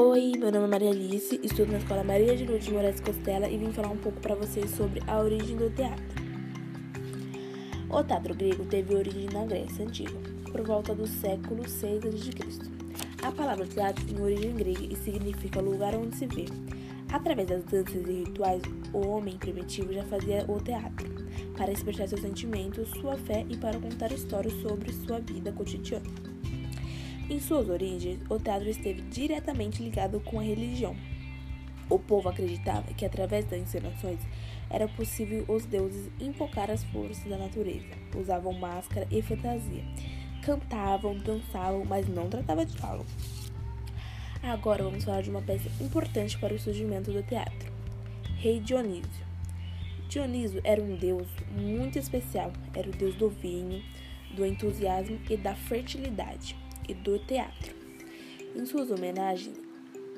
Oi, meu nome é Maria Alice, estudo na Escola Maria de Lourdes Moraes Costela e vim falar um pouco para vocês sobre a origem do teatro. O teatro grego teve origem na Grécia Antiga, por volta do século 6 a.C. A palavra teatro tem origem grega e significa lugar onde se vê. Através das danças e rituais, o homem primitivo já fazia o teatro, para expressar seus sentimentos, sua fé e para contar histórias sobre sua vida cotidiana. Em suas origens, o teatro esteve diretamente ligado com a religião. O povo acreditava que através das encenações era possível os deuses invocar as forças da natureza. Usavam máscara e fantasia. Cantavam, dançavam, mas não tratava de diálogo. Agora vamos falar de uma peça importante para o surgimento do teatro. Rei Dionísio. Dionísio era um deus muito especial. Era o deus do vinho, do entusiasmo e da fertilidade e do teatro. Em suas homenagens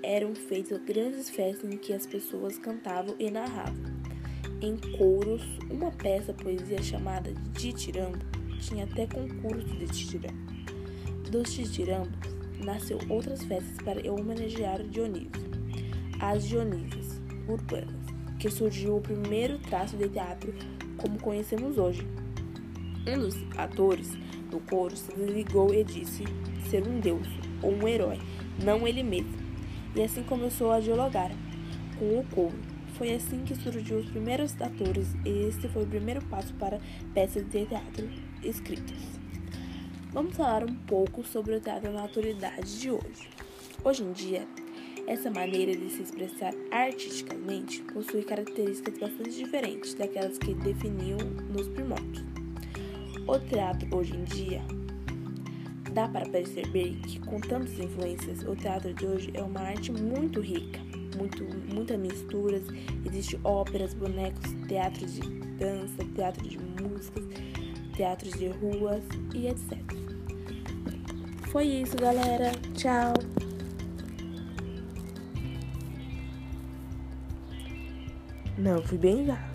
eram feitas grandes festas em que as pessoas cantavam e narravam. Em coros, uma peça poesia chamada de Titirambo tinha até concurso de Titirambo. Dos Titirambos nasceu outras festas para homenagear Dionísio, as Dionísias urbanas, que surgiu o primeiro traço de teatro como conhecemos hoje. Um dos atores do coro se ligou e disse ser um deus ou um herói, não ele mesmo. E assim começou a dialogar com o coro. Foi assim que surgiu os primeiros atores e este foi o primeiro passo para peças de teatro escritas. Vamos falar um pouco sobre o teatro na atualidade de hoje. Hoje em dia, essa maneira de se expressar artisticamente possui características bastante diferentes daquelas que definiam nos primórdios. O teatro hoje em dia dá para perceber que com tantas influências, o teatro de hoje é uma arte muito rica, muito muitas misturas, existe óperas, bonecos, teatros de dança, teatro de músicas, teatros de ruas e etc. Foi isso, galera. Tchau. Não, fui bem já.